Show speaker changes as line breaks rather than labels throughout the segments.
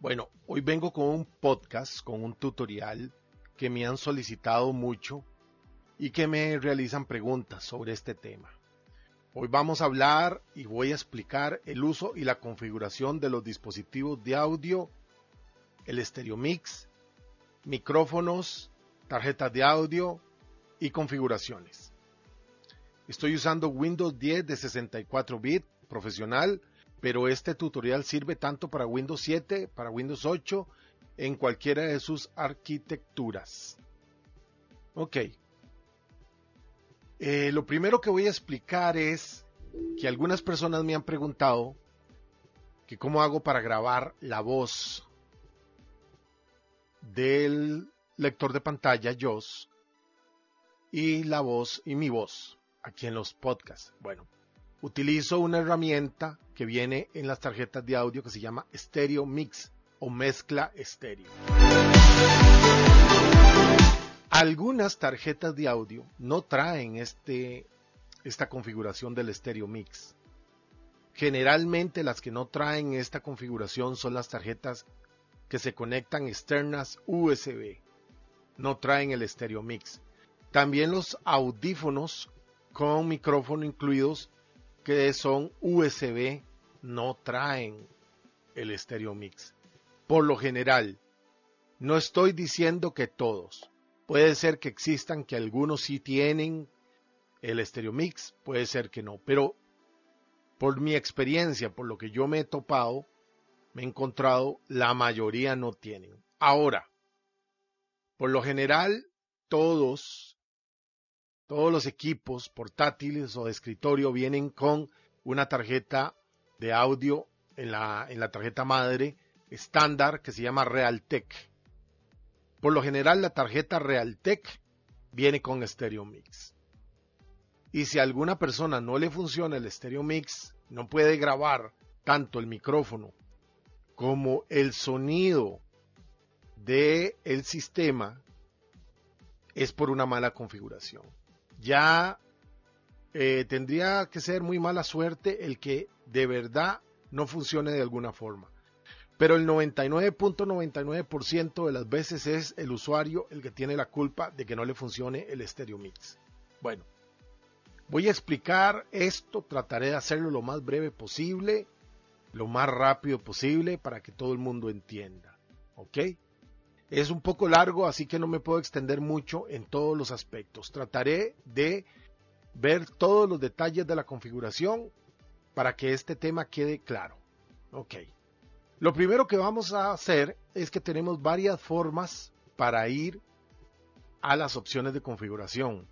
Bueno, hoy vengo con un podcast, con un tutorial que me han solicitado mucho y que me realizan preguntas sobre este tema. Hoy vamos a hablar y voy a explicar el uso y la configuración de los dispositivos de audio, el Stereo Mix, micrófonos, tarjetas de audio y configuraciones. Estoy usando Windows 10 de 64 bits profesional pero este tutorial sirve tanto para Windows 7, para Windows 8, en cualquiera de sus arquitecturas. Ok. Eh, lo primero que voy a explicar es que algunas personas me han preguntado que cómo hago para grabar la voz del lector de pantalla JOS y la voz y mi voz aquí en los podcasts. Bueno, utilizo una herramienta que viene en las tarjetas de audio que se llama Stereo Mix o mezcla estéreo. Algunas tarjetas de audio no traen este, esta configuración del Stereo Mix. Generalmente las que no traen esta configuración son las tarjetas que se conectan externas USB. No traen el Stereo Mix. También los audífonos con micrófono incluidos que son USB no traen el Stereo Mix. Por lo general, no estoy diciendo que todos. Puede ser que existan que algunos sí tienen el Stereo Mix, puede ser que no, pero por mi experiencia, por lo que yo me he topado, me he encontrado, la mayoría no tienen. Ahora, por lo general, todos todos los equipos portátiles o de escritorio vienen con una tarjeta de audio en la, en la tarjeta madre estándar que se llama Realtek. Por lo general la tarjeta Realtek viene con Stereo Mix. Y si a alguna persona no le funciona el Stereo Mix, no puede grabar tanto el micrófono como el sonido del el sistema, es por una mala configuración ya eh, tendría que ser muy mala suerte el que de verdad no funcione de alguna forma. Pero el 99.99% de las veces es el usuario el que tiene la culpa de que no le funcione el Stereo Mix. Bueno, voy a explicar esto, trataré de hacerlo lo más breve posible, lo más rápido posible para que todo el mundo entienda. ¿Ok? Es un poco largo, así que no me puedo extender mucho en todos los aspectos. Trataré de ver todos los detalles de la configuración para que este tema quede claro. Ok. Lo primero que vamos a hacer es que tenemos varias formas para ir a las opciones de configuración.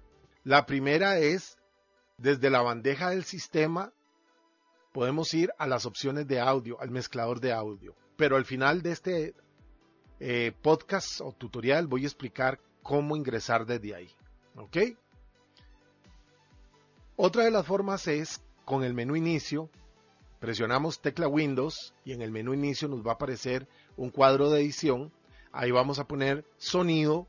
La primera es desde la bandeja del sistema podemos ir a las opciones de audio, al mezclador de audio. Pero al final de este eh, podcast o tutorial voy a explicar cómo ingresar desde ahí. ¿Ok? Otra de las formas es con el menú inicio. Presionamos tecla Windows y en el menú inicio nos va a aparecer un cuadro de edición. Ahí vamos a poner sonido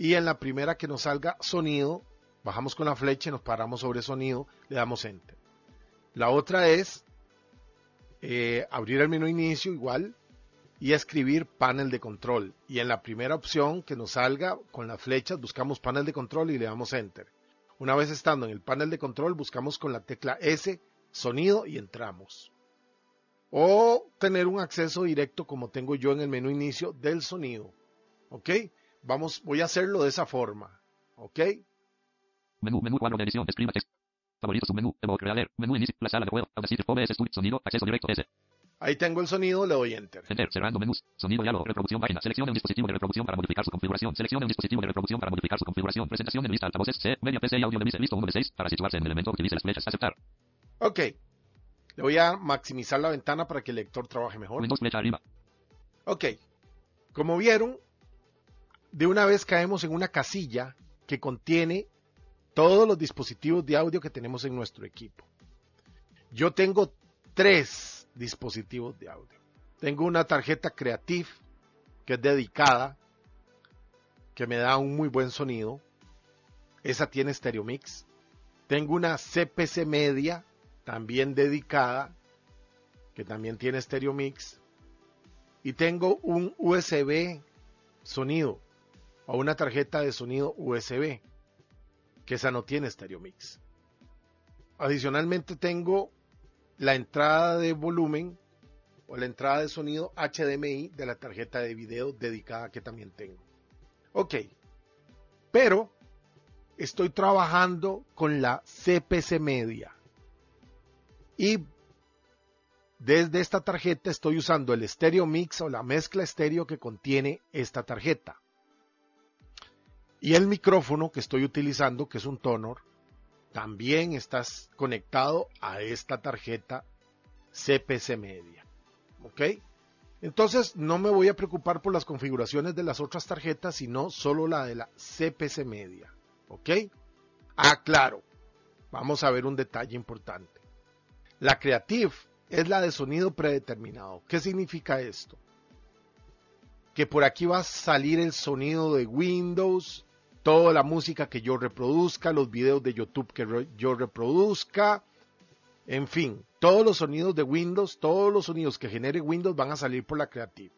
y en la primera que nos salga sonido, bajamos con la flecha nos paramos sobre sonido, le damos enter. La otra es eh, abrir el menú inicio igual, y escribir panel de control. Y en la primera opción que nos salga con las flechas buscamos panel de control y le damos enter. Una vez estando en el panel de control buscamos con la tecla S sonido y entramos. o tener un acceso directo como tengo yo en el menú inicio del sonido. ¿Ok? Vamos, voy a hacerlo de esa forma. ¿Ok?
Menú, menú cuadro de edición, escriba. Favoritos, submenú, evoke, reader, menú inicio, la sala de juego, Audacity, OBS sonido, acceso directo, S.
Ahí tengo el sonido, le doy enter.
Enter, cerrando menús, sonido, diálogo, reproducción, página, seleccione un dispositivo de reproducción para modificar su configuración, seleccione un dispositivo de reproducción para modificar su configuración, presentación en lista, altavoces, C, media PC y audio de listo 1 de 6, para situarse en el elemento, utilice las flechas, aceptar.
Ok. Le voy a maximizar la ventana para que el lector trabaje mejor.
Windows flecha arriba.
Ok. Como vieron, de una vez caemos en una casilla que contiene todos los dispositivos de audio que tenemos en nuestro equipo. Yo tengo tres dispositivos de audio. Tengo una tarjeta Creative que es dedicada, que me da un muy buen sonido. Esa tiene Stereo Mix. Tengo una CPC Media, también dedicada, que también tiene Stereo Mix. Y tengo un USB sonido, o una tarjeta de sonido USB, que esa no tiene Stereo Mix. Adicionalmente tengo la entrada de volumen o la entrada de sonido HDMI de la tarjeta de video dedicada que también tengo. Ok, pero estoy trabajando con la CPC Media y desde esta tarjeta estoy usando el Stereo Mix o la mezcla estéreo que contiene esta tarjeta. Y el micrófono que estoy utilizando, que es un Tonor, también estás conectado a esta tarjeta CPC Media. ¿Ok? Entonces no me voy a preocupar por las configuraciones de las otras tarjetas, sino solo la de la CPC Media. ¿Ok? Ah, claro. Vamos a ver un detalle importante. La Creative es la de sonido predeterminado. ¿Qué significa esto? Que por aquí va a salir el sonido de Windows, toda la música que yo reproduzca, los videos de YouTube que yo reproduzca, en fin, todos los sonidos de Windows, todos los sonidos que genere Windows van a salir por la Creative.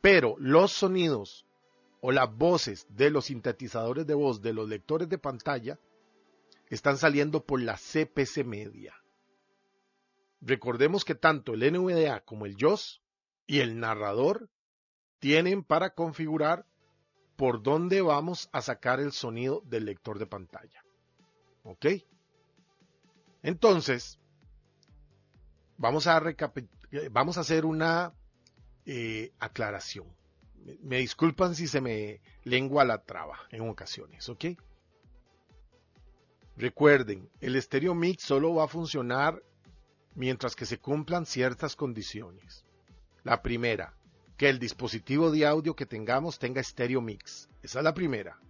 Pero los sonidos o las voces de los sintetizadores de voz de los lectores de pantalla están saliendo por la CPC Media. Recordemos que tanto el NVDA como el JOS y el narrador tienen para configurar por dónde vamos a sacar el sonido del lector de pantalla. ¿Ok? Entonces, vamos a, vamos a hacer una eh, aclaración. Me disculpan si se me lengua la traba en ocasiones, ¿ok? Recuerden, el Stereo Mix solo va a funcionar mientras que se cumplan ciertas condiciones. La primera, que el dispositivo de audio que tengamos tenga Stereo Mix. Esa es la primera.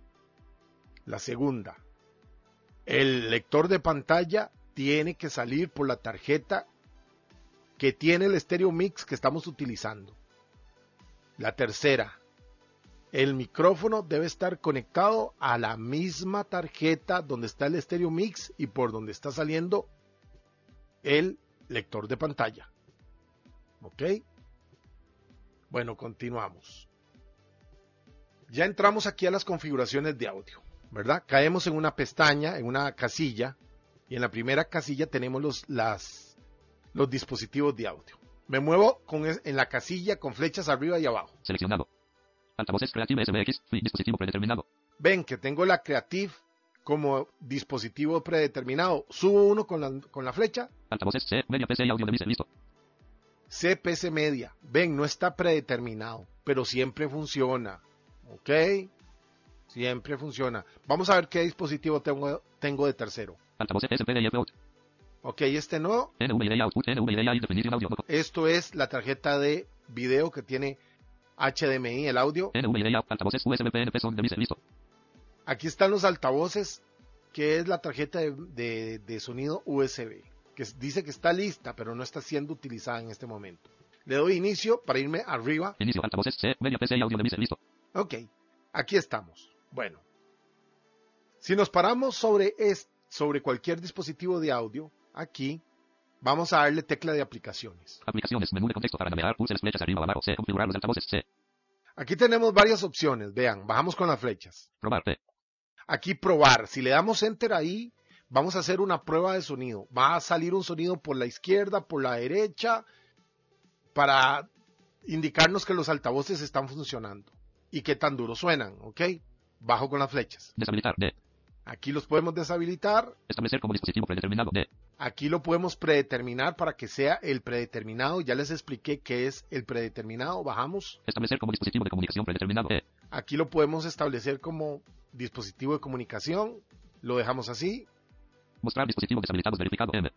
La segunda, el lector de pantalla tiene que salir por la tarjeta que tiene el Stereo Mix que estamos utilizando. La tercera, el micrófono debe estar conectado a la misma tarjeta donde está el Stereo Mix y por donde está saliendo el lector de pantalla. ¿Ok? Bueno, continuamos. Ya entramos aquí a las configuraciones de audio, ¿verdad? Caemos en una pestaña, en una casilla, y en la primera casilla tenemos los, las, los dispositivos de audio. Me muevo con, en la casilla con flechas arriba y abajo.
Seleccionado. Altavoces Creative SBX, dispositivo predeterminado.
Ven que tengo la Creative como dispositivo predeterminado. Subo uno con la, con la flecha.
Altavoces C, media PC y audio de listo.
CPC media. Ven, no está predeterminado, pero siempre funciona. ¿Ok? Siempre funciona. Vamos a ver qué dispositivo tengo, tengo de tercero.
Altavoces SPD y F8.
Ok, este no. Esto es la tarjeta de video que tiene HDMI, el audio. Aquí están los altavoces, que es la tarjeta de, de, de sonido USB que dice que está lista, pero no está siendo utilizada en este momento. Le doy inicio para irme arriba.
Inicio, altavoces, C, media PC y audio de listo.
Ok, aquí estamos. Bueno, si nos paramos sobre, es, sobre cualquier dispositivo de audio, aquí vamos a darle tecla de aplicaciones.
Aplicaciones, menú de contexto para navegar, pulse las flechas arriba o abajo, C, configurar los altavoces, C.
Aquí tenemos varias opciones, vean, bajamos con las flechas.
Probar, P.
Aquí probar, si le damos enter ahí, vamos a hacer una prueba de sonido. Va a salir un sonido por la izquierda, por la derecha, para indicarnos que los altavoces están funcionando y qué tan duro suenan, ¿ok? Bajo con las flechas.
Deshabilitar. D.
Aquí los podemos deshabilitar.
Establecer como dispositivo predeterminado. D.
Aquí lo podemos predeterminar para que sea el predeterminado. Ya les expliqué qué es el predeterminado. Bajamos.
Establecer como dispositivo de comunicación predeterminado. E.
Aquí lo podemos establecer como dispositivo de comunicación. Lo dejamos así.
Mostrar dispositivos deshabilitados verificado. M.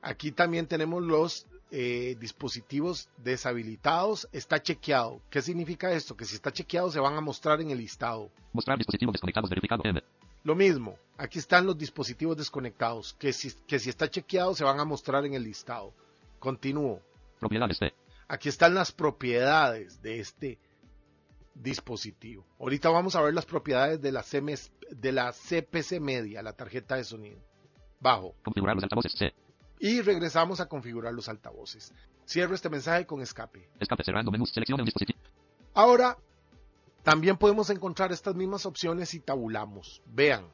Aquí también tenemos los eh, dispositivos deshabilitados. Está chequeado. ¿Qué significa esto? Que si está chequeado se van a mostrar en el listado.
Mostrar dispositivos desconectados verificado. M.
Lo mismo, aquí están los dispositivos desconectados, que si, que si está chequeado se van a mostrar en el listado. Continúo.
Propiedades D.
Aquí están las propiedades de este dispositivo. Ahorita vamos a ver las propiedades de la, CMS de la CPC media, la tarjeta de sonido. Bajo.
Configurar los altavoces. C.
Y regresamos a configurar los altavoces. Cierro este mensaje con escape.
Escape cerrando un dispositivo.
Ahora, también podemos encontrar estas mismas opciones si tabulamos. Vean,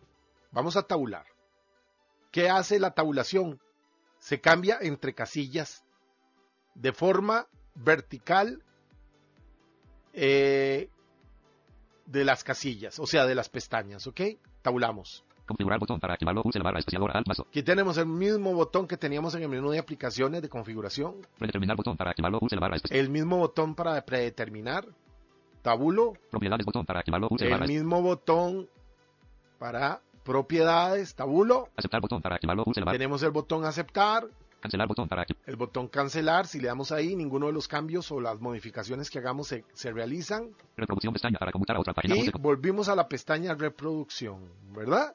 vamos a tabular. ¿Qué hace la tabulación? Se cambia entre casillas de forma vertical eh, de las casillas, o sea, de las pestañas, ¿ok? Tabulamos.
Configurar botón para activarlo. Use la barra espaciadora Alt más O.
Aquí tenemos el mismo botón que teníamos en el menú de aplicaciones de configuración.
Predeterminar botón para activarlo. Use la barra espaciadora.
El mismo botón para predeterminar. Tabulo.
Propiedades botón para activarlo. La
El
barra
mismo botón para propiedades. Tabulo.
Aceptar botón para activarlo. Use la barra.
Tenemos el botón aceptar.
Cancelar botón para.
El botón cancelar, si le damos ahí, ninguno de los cambios o las modificaciones que hagamos se, se realizan.
Reproducción pestaña para conmutar a otra página.
Y volvimos a la pestaña reproducción, ¿verdad?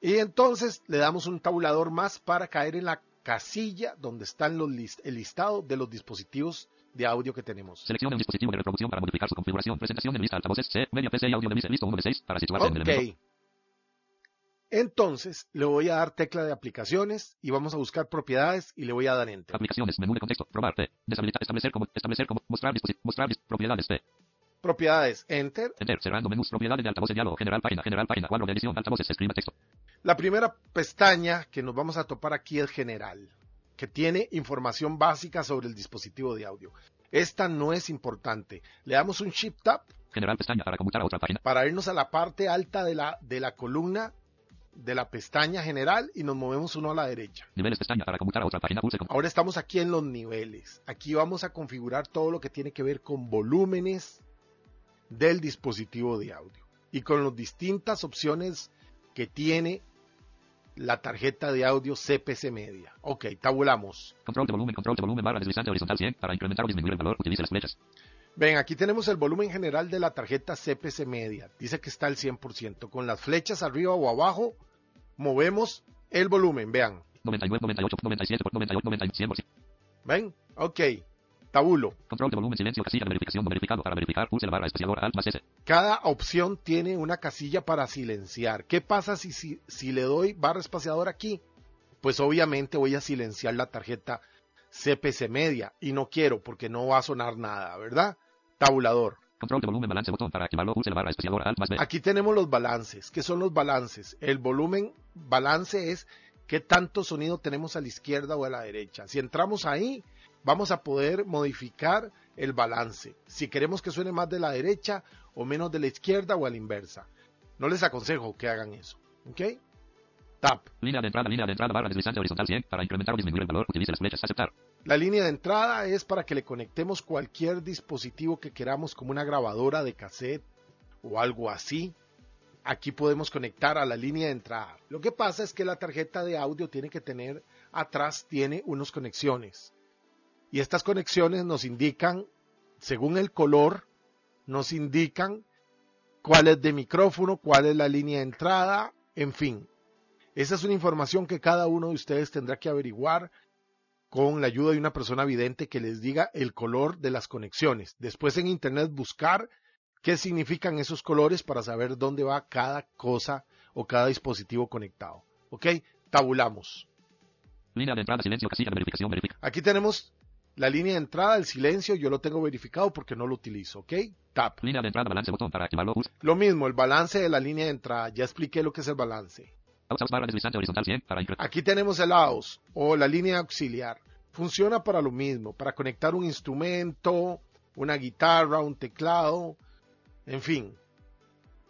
Y entonces le damos un tabulador más para caer en la casilla donde están los lis- el listado de los dispositivos de audio que tenemos.
Seleccione un dispositivo de reproducción para modificar su configuración. Presentación de lista altavoces C. Media PC y audio de misa. Listo 1 de 6 para situarse en el elemento.
Entonces le voy a dar tecla de aplicaciones y vamos a buscar propiedades y le voy a dar enter.
Aplicaciones. Menú de contexto. Probar T. Deshabilitar. Establecer como. Establecer como. Mostrar. Mostrar propiedades T.
Propiedades, enter.
Enter. Cerrando menús. Propiedades de altavoces. Diálogo. General página. General página. Cuadro de edición. Altavoces. Escriba texto.
La primera pestaña que nos vamos a topar aquí es general, que tiene información básica sobre el dispositivo de audio. Esta no es importante. Le damos un shift tab
General pestaña para conmutar a otra página.
para irnos a la parte alta de la, de la columna de la pestaña general y nos movemos uno a la derecha.
Niveles pestaña para conmutar a otra página. Pulse con.
Ahora estamos aquí en los niveles. Aquí vamos a configurar todo lo que tiene que ver con volúmenes del dispositivo de audio y con las distintas opciones que tiene la tarjeta de audio CPC Media. Ok, tabulamos.
Control de volumen. Control de volumen. Barra deslizante horizontal 100. Para incrementar o disminuir el valor. Utilice las flechas.
Ven, aquí tenemos el volumen general de la tarjeta CPC Media. Dice que está al 100%. Con las flechas arriba o abajo, movemos el volumen. Vean.
99, 98, 97, 98, 99, 100%.
¿Ven? Ok. Tabulo.
Control de volumen. Silencio. Casilla de verificación. Verificado. Para verificar. Pulse la barra espaciadora Alt más S.
Cada opción tiene una casilla para silenciar. ¿Qué pasa si, si, si le doy barra espaciadora aquí? Pues obviamente voy a silenciar la tarjeta CPC media y no quiero porque no va a sonar nada, ¿verdad? Tabulador.
Control de volumen. Balance. Botón para activarlo. Pulse la barra espaciadora Alt más B.
Aquí tenemos los balances. ¿Qué son los balances? El volumen balance es qué tanto sonido tenemos a la izquierda o a la derecha. Si entramos ahí, vamos a poder modificar el balance. Si queremos que suene más de la derecha o menos de la izquierda o a la inversa. No les aconsejo que hagan eso. ¿Ok? Tap.
Línea de entrada. Línea de entrada. Barra deslizante horizontal 100. Para incrementar o disminuir el valor. Utilice las flechas. Aceptar.
La línea de entrada es para que le conectemos cualquier dispositivo que queramos como una grabadora de cassette o algo así. Aquí podemos conectar a la línea de entrada. Lo que pasa es que la tarjeta de audio tiene que tener atrás tiene unas conexiones. Y estas conexiones nos indican, según el color, nos indican cuál es de micrófono, cuál es la línea de entrada, en fin. Esa es una información que cada uno de ustedes tendrá que averiguar con la ayuda de una persona vidente que les diga el color de las conexiones. Después en internet buscar qué significan esos colores para saber dónde va cada cosa o cada dispositivo conectado. ¿Ok? Tabulamos.
Línea de entrada. Silencio. Casilla de verificación. Verifica.
Aquí tenemos la línea de entrada, el silencio, yo lo tengo verificado porque no lo utilizo. ¿Ok? Tap.
Línea de entrada. Balance. Botón para activarlo. Pulse.
Lo mismo, el balance de la línea de entrada. Ya expliqué lo que es el balance.
Barra deslizante horizontal 100 para
Aquí tenemos el AUX o la línea auxiliar. Funciona para lo mismo, para conectar un instrumento, una guitarra, un teclado, en fin.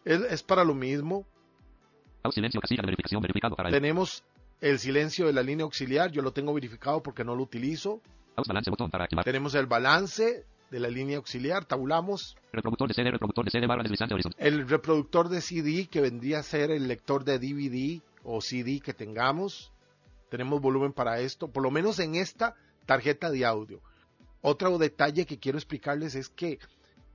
Es, es para lo mismo.
Silencio casilla de verificación verificado para el
Tenemos el silencio de la línea auxiliar, yo lo tengo verificado porque no lo utilizo.
AUX balance botón para activar.
Tenemos el balance de la línea auxiliar, tabulamos.
Reproductor de CD, reproductor de CD barra deslizante horizontal.
El reproductor de CD que vendría a ser el lector de DVD o CD que tengamos. Tenemos volumen para esto, por lo menos en esta tarjeta de audio. Otro detalle que quiero explicarles es que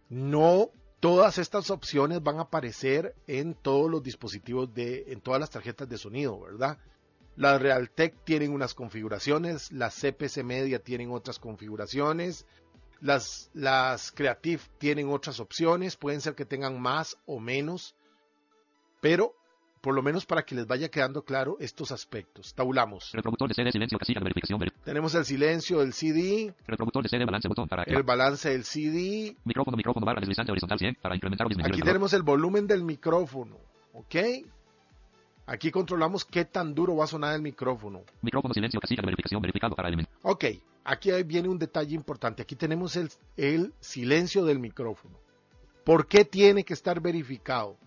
no todas estas opciones van a aparecer en todos los dispositivos de, en todas las tarjetas de sonido, ¿verdad? Las Realtek tienen unas configuraciones, las CPC Media tienen otras configuraciones, las, las Creative tienen otras opciones, pueden ser que tengan más o menos, pero por lo menos para que les vaya quedando claro estos aspectos. Tabulamos.
Reproductor de CD silencio casilla de verificación. veri-
Tenemos el silencio del CD,
Reproductor de CD balance botón para
el balance del CD,
Micrófono, micrófono barra deslizante horizontal 100 para incrementar o disminuir
aquí
el
tenemos el volumen del micrófono, ¿ok? Aquí controlamos qué tan duro va a sonar el micrófono.
Micrófono silencio casilla de verificación verificado para eliminar.
Ok, aquí viene un detalle importante. Aquí tenemos el, el silencio del micrófono. ¿Por qué tiene que estar verificado?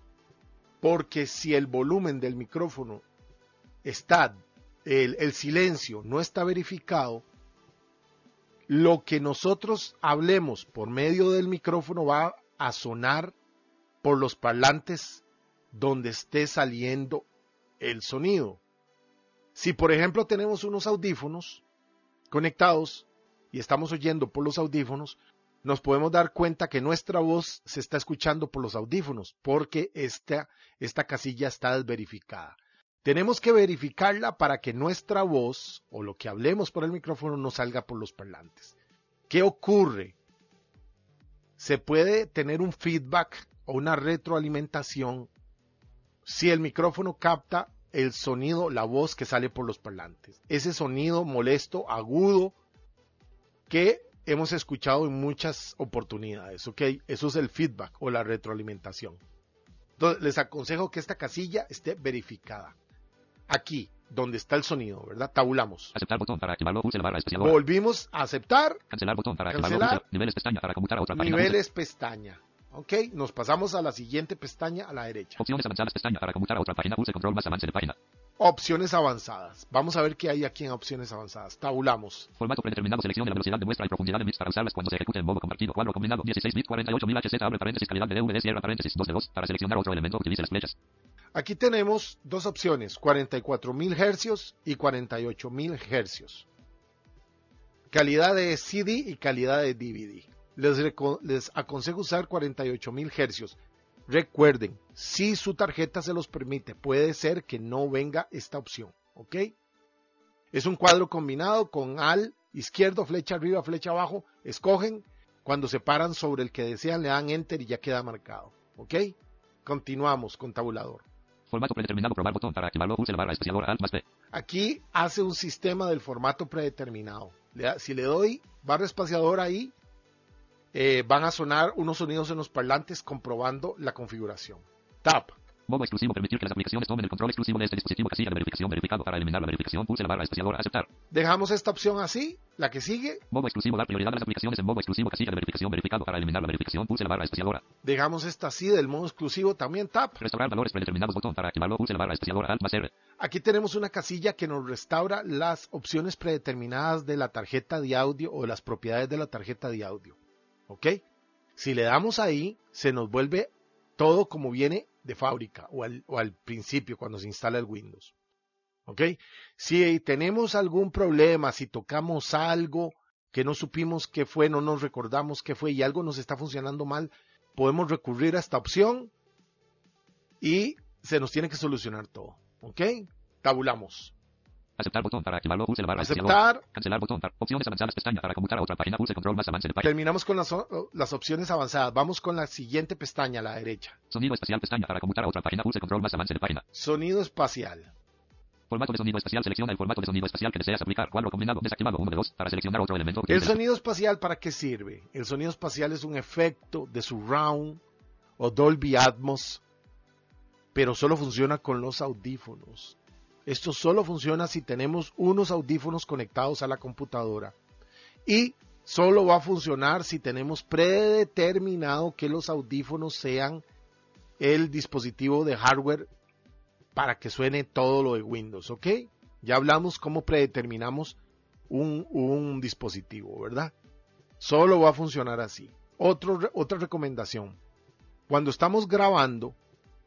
Porque si el volumen del micrófono está, el, el silencio no está verificado, lo que nosotros hablemos por medio del micrófono va a sonar por los parlantes donde esté saliendo el sonido. Si por ejemplo tenemos unos audífonos conectados y estamos oyendo por los audífonos, nos podemos dar cuenta que nuestra voz se está escuchando por los audífonos porque esta, esta casilla está desverificada. Tenemos que verificarla para que nuestra voz o lo que hablemos por el micrófono no salga por los parlantes. ¿Qué ocurre? Se puede tener un feedback o una retroalimentación si el micrófono capta el sonido, la voz que sale por los parlantes. Ese sonido molesto, agudo, que hemos escuchado en muchas oportunidades, ¿ok? Eso es el feedback o la retroalimentación. Entonces, les aconsejo que esta casilla esté verificada. Aquí, donde está el sonido, ¿verdad? Tabulamos.
Aceptar botón para activarlo. Pulse la barra especial.
Volvimos a aceptar
Cancelar botón para activarlo.
Cancelar.
Pulse niveles pestaña para conmutar a otra página. Pulse.
niveles pestaña. ¿Ok? Nos pasamos a la siguiente pestaña a la derecha.
Opciones avanzadas pestaña para conmutar a otra página. Pulse control más avance de página.
Opciones avanzadas. Vamos a ver qué hay aquí en opciones avanzadas. Tabulamos.
Formato predeterminado. Selección de la velocidad de muestra y profundidad de bits para usarlas cuando se ejecute en modo compartido. Cuadro combinado 16 bits 48000 HZ abre paréntesis calidad de DVD cierra paréntesis 2 de 2 para seleccionar otro elemento utilice las flechas.
Aquí tenemos dos opciones, 44.000 hercios y 48.000 hercios. Calidad de CD y calidad de DVD. Les, aconsejo usar 48.000 hercios. Recuerden, si su tarjeta se los permite, puede ser que no venga esta opción, ¿ok? Es un cuadro combinado con al izquierdo, flecha arriba, flecha abajo. Escogen, cuando se paran sobre el que desean, le dan enter y ya queda marcado, ¿ok? Continuamos con tabulador.
Formato predeterminado. Probar botón para activarlo. Pulse la barra espaciadora Alt más P.
Aquí hace un sistema del formato predeterminado. Si le doy barra espaciadora ahí, eh, van a sonar unos sonidos en los parlantes comprobando la configuración. Tap.
Modo exclusivo. Permitir que las aplicaciones tomen el control exclusivo de este dispositivo. Casilla de verificación verificado para eliminar la verificación. Pulse la barra espaciadora Aceptar.
Dejamos esta opción así. La que sigue,
Modo exclusivo. Dar prioridad a las aplicaciones en modo exclusivo. Casilla de verificación verificado para eliminar la verificación. Pulse la barra espaciadora.
dejamos esta así del modo exclusivo también. Tap.
Restaurar valores predeterminados. Botón para activarlo. Pulse la barra espaciadora Alt más R.
Aquí tenemos una casilla que nos restaura las opciones predeterminadas de la tarjeta de audio o las propiedades de la tarjeta de audio. ¿Ok? Si le damos ahí, se nos vuelve todo como viene de fábrica o al, principio cuando se instala el Windows. ¿Ok? Si tenemos algún problema, si tocamos algo que no supimos qué fue, no nos recordamos qué fue y algo nos está funcionando mal, podemos recurrir a esta opción y se nos tiene que solucionar todo. ¿Ok? Tabulamos.
Aceptar botón para activarlo. Pulse la barra.
Aceptar.
Cancelar botón para opciones avanzadas pestaña para conmutar a otra página. Pulse control más avance.
Terminamos con las, las opciones avanzadas. Vamos con la siguiente pestaña a la derecha.
Sonido espacial pestaña para conmutar a otra página. Pulse control más avance de página.
Sonido espacial.
Formato de sonido espacial. Selecciona el formato de sonido espacial que deseas aplicar. Cuadro combinado desactivado 1 de 2 para seleccionar otro elemento.
¿El sonido espacial para qué sirve? El sonido espacial es un efecto de surround o Dolby Atmos, pero solo funciona con los audífonos. Esto solo funciona si tenemos unos audífonos conectados a la computadora. Y solo va a funcionar si tenemos predeterminado que los audífonos sean el dispositivo de hardware para que suene todo lo de Windows, ¿ok? Ya hablamos cómo predeterminamos un, dispositivo, ¿verdad? Solo va a funcionar así. otra recomendación. Cuando estamos grabando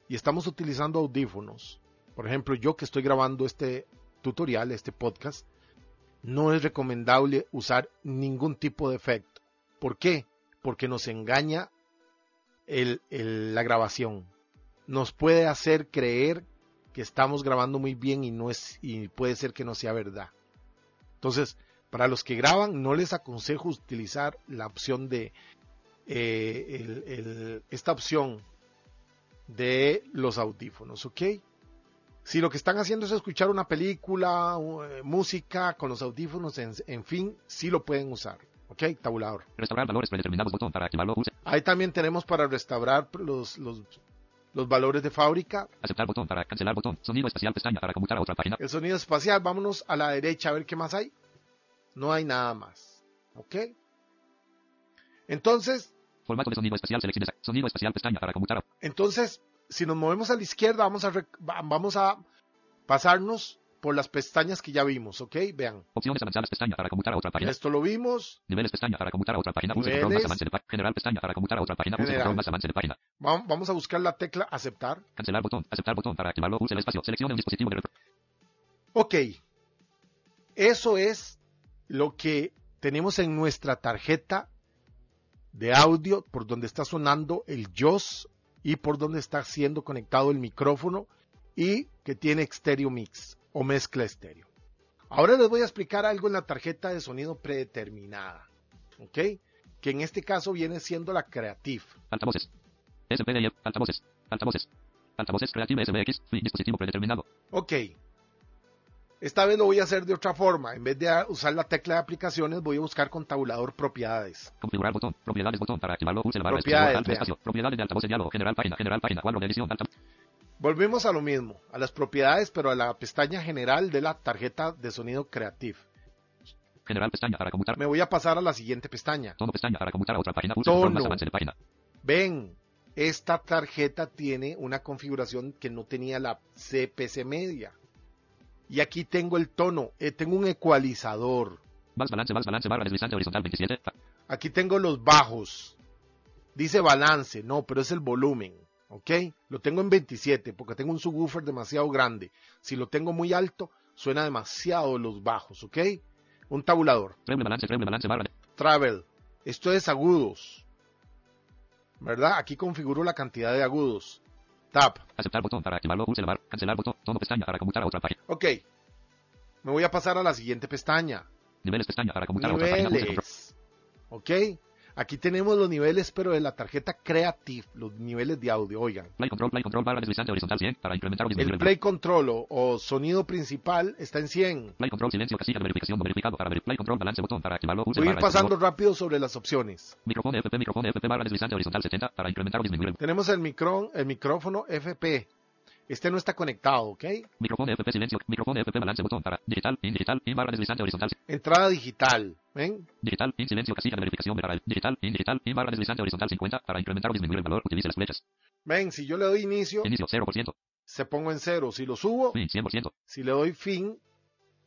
y estamos utilizando audífonos, por ejemplo, yo que estoy grabando este tutorial, este podcast, no es recomendable usar ningún tipo de efecto. ¿Por qué? Porque nos engaña la grabación. Nos puede hacer creer que estamos grabando muy bien y no es y puede ser que no sea verdad. Entonces, para los que graban, no les aconsejo utilizar la opción de eh, esta opción de los audífonos, ¿ok? Si lo que están haciendo es escuchar una película, eh, música con los audífonos, en, fin, sí lo pueden usar. ¿Ok? Tabulador.
Restaurar valores predeterminados, botón para activarlo.
Ahí también tenemos para restaurar los, los, los valores de fábrica.
Aceptar botón para cancelar botón. Sonido espacial pestaña para conmutar a otra página.
El sonido espacial, vámonos a la derecha a ver qué más hay. No hay nada más. ¿Ok? Entonces.
Formato de sonido espacial selecciones. Sonido espacial pestaña para conmutar.
Entonces, si nos movemos a la izquierda, vamos a, vamos a pasarnos por las pestañas que ya vimos, ¿ok? Vean.
Opciones avanzadas pestaña para conmutar a otra página.
Esto lo vimos.
Niveles pestaña para conmutar a otra página. Use control más avance de página. General pestaña para conmutar a otra página. Use control más avance de página.
Vamos a buscar la tecla aceptar.
Cancelar botón. Aceptar botón para activarlo. Use el espacio. Seleccione un dispositivo de
Ok. Eso es lo que tenemos en nuestra tarjeta de audio por donde está sonando el JOS y por donde está siendo conectado el micrófono y que tiene estéreo mix o mezcla estéreo. Ahora les voy a explicar algo en la tarjeta de sonido predeterminada, ¿ok? Que en este caso viene siendo la Creative.
Altavoces. SPDI, altavoces, altavoces, altavoces Creative SBX, dispositivo predeterminado.
Ok, esta vez lo voy a hacer de otra forma. En vez de usar la tecla de aplicaciones, voy a buscar con tabulador propiedades.
Configurar botón, propiedades botón para activarlo, use la barra
propiedades,
espacio, propiedades de altavoz señalo, general página, general página, cuadro de edición,
Volvemos a lo mismo, a las propiedades, pero a la pestaña general de la tarjeta de sonido Creative.
General pestaña para conmutar.
Me voy a pasar a la siguiente pestaña.
Tono pestaña para conmutar a otra página.
Use Tono. Más avance de página. Ven, esta tarjeta tiene una configuración que no tenía la CPC media. Y aquí tengo el tono, eh, tengo un ecualizador.
balance, balance, barra deslizante horizontal 27.
Aquí tengo los bajos. Dice balance, no, pero es el volumen. ¿Ok? Lo tengo en 27 porque tengo un subwoofer demasiado grande. Si lo tengo muy alto, suena demasiado los bajos. ¿Ok? Un tabulador.
balance, balance, barra.
Travel. Esto es agudos. ¿Verdad? Aquí configuro la cantidad de agudos. Tab.
Aceptar botón para activarlo. Use la Cancelar botón. Tono pestaña para conmutar a otra página.
Ok. Me voy a pasar a la siguiente pestaña.
Niveles pestaña para conmutar a otra página.
Niveles. Ok. Aquí tenemos los niveles, pero de la tarjeta Creative, los niveles de audio, oigan.
Play control, play control, barra deslizante horizontal 100 para incrementar o disminuir
el play control o, o, sonido principal está en 100.
Play control, silencio, casilla de verificación verificado para ver play control, balance, botón para activarlo.
Voy a ir pasando rápido sobre las opciones.
Micrófono FP, micrófono FP, barra deslizante horizontal 70 para incrementar o disminuir.
Tenemos el, micro, el micrófono FP. Este no está conectado, ¿ok?
Micrófono FP silencio, micrófono FP balance botón para digital, in digital, in barra deslizante horizontal.
Entrada digital, ¿ven?
Digital, in silencio, casilla de verificación para el digital, in digital, in barra deslizante horizontal 50 para incrementar o disminuir el valor, utilice las flechas.
Ven, si yo le doy inicio,
inicio 0%.
Se pongo en cero, si lo subo,
fin 100%.
Si le doy fin,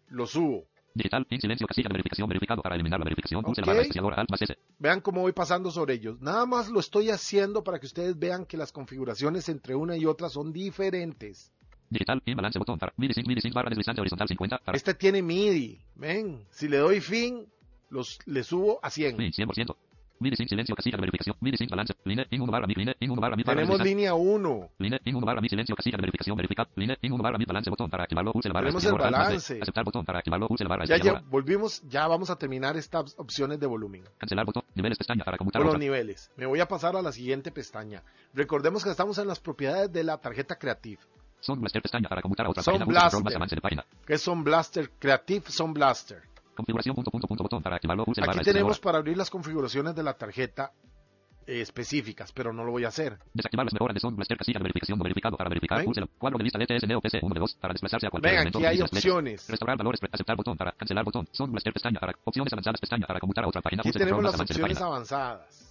lo subo.
Digital, en silencio, casilla de verificación verificado para eliminar la verificación. Okay. la alt más S.
Vean cómo voy pasando sobre ellos. Nada más lo estoy haciendo para que ustedes vean que las configuraciones entre una y otra son diferentes.
Digital, en balance botón para MIDI sync, MIDI sync barra deslizante horizontal 50. Para...
Este tiene MIDI. Ven, si le doy fin, los, le subo a 100.
Fin, 100%. MIDI sync, silencio, casilla de verificación. MIDI sync, balance. Line, in 1 barra mi, line, in 1 barra mi.
Tenemos línea 1.
Line, in 1 barra mi, silencio, casilla de verificación, verificar. Line, in 1 barra mi, balance, botón para activarlo. Use la barra.
Tenemos el balance.
Aceptar botón para activarlo. Use la barra.
Ya, ya, volvimos, ya vamos a terminar estas opciones de volumen.
Cancelar botón, niveles pestaña para conmutar.
Por los niveles. Me voy a pasar a la siguiente pestaña. Recordemos que estamos en las propiedades de la tarjeta Creative.
Son Blaster pestaña para conmutar a otra
Son
página.
Blaster.
Más avance de página.
¿Qué es Son Blaster? Creative Son Blaster.
Configuración punto punto punto botón para activarlo. La
Aquí
barra
tenemos para abrir las configuraciones de la tarjeta eh, específicas, pero no lo voy a hacer.
Desactivar las mejoras de Sound Blaster casilla de verificación no verificado para verificar.
¿Ven?
Pulse cuadro de lista DTS Neo PC 1 de 2 para desplazarse a cualquier
Ven,
elemento.
aquí hay opciones.
Restaurar valores, aceptar botón para cancelar botón. Sound Blaster pestaña para opciones avanzadas pestaña para conmutar a otra página.
Aquí
Pulse
tenemos las opciones avanzadas.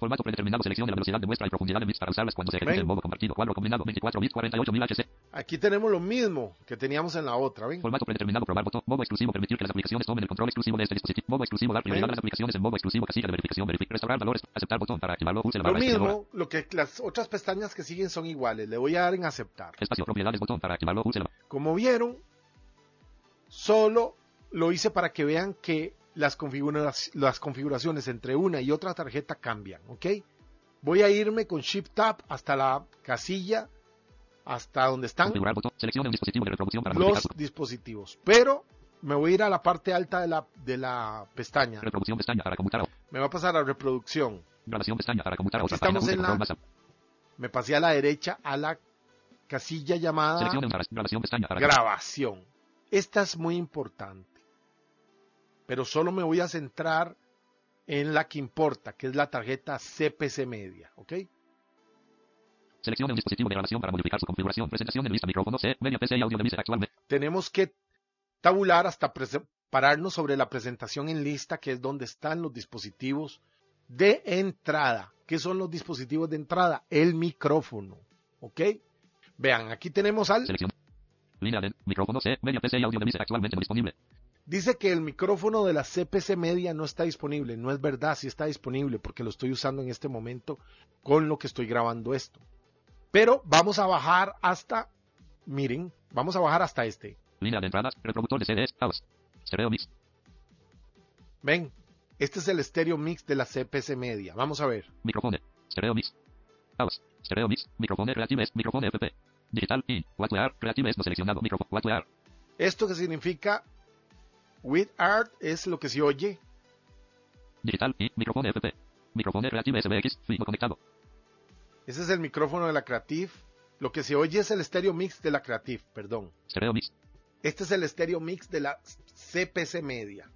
Formato predeterminado, selección de la velocidad de muestra y profundidad de bits para usarlas cuando se
¿Ven?
en modo compartido. Cuadro combinado 24 bits 48000 HC.
Aquí tenemos lo mismo que teníamos en la otra, ¿ven?
Formato predeterminado, probar botón. Modo exclusivo, permitir que las aplicaciones tomen el control exclusivo de este dispositivo. Modo exclusivo, dar prioridad a
¿Ven?
las aplicaciones en modo exclusivo, casilla de verificación, verificar, restaurar valores, aceptar botón para activarlo. Pulse la
Lo
barra espaciadora.
mismo, lo que las otras pestañas que siguen son iguales. Le voy a dar en aceptar.
Espacio, propiedades, botón para activarlo. Pulse la
Como vieron, solo lo hice para que vean que las, configura- las configuraciones entre una y otra tarjeta cambian, ¿ok? Voy a irme con Shift Tab hasta la casilla, hasta donde están
botón. Dispositivo de reproducción para
los dispositivos. Pero me voy a ir a la parte alta de la, de la pestaña.
reproducción pestaña para conmutar a
Me va a pasar a reproducción.
grabación pestaña para conmutar a otra
Estamos en la- Me pasé a la derecha a la casilla llamada
grabación.
Esta es muy importante. Pero solo me voy a centrar en la que importa, que es la tarjeta CPC Media, ¿ok?
Seleccione un dispositivo de grabación para modificar su configuración. Presentación en lista micrófono C, media PC y audio de misa actualmente.
Tenemos que tabular hasta pararnos sobre la presentación en lista, que es donde están los dispositivos de entrada. ¿Qué son los dispositivos de entrada? El micrófono, ¿ok? Vean, aquí tenemos al...
Selección. Línea de micrófono C, media PC y audio de misa actualmente disponible.
Dice que el micrófono de la CPC Media no está disponible. No es verdad, sí está disponible porque lo estoy usando en este momento con lo que estoy grabando esto. Pero vamos a bajar hasta, miren, vamos a bajar hasta este.
Línea de entradas, reproductor de CDs, house. Stereo mix.
Ven, este es el estéreo mix de la CPC Media. Vamos a ver.
Micrófono. Stereo mix. House. Stereo mix. Micrófono Creative. Micrófono FP. Digital I. Wattware. Creative S no seleccionado. Micrófono. Wattware.
Esto que significa with art es lo que se oye.
Digital I. Micrófono FP. Micrófono Creative SBX. Fijo conectado.
Ese es el micrófono de la Creative. Lo que se oye es el estéreo mix de la Creative, perdón.
Stereo mix.
Este es el estéreo mix de la CPC Media.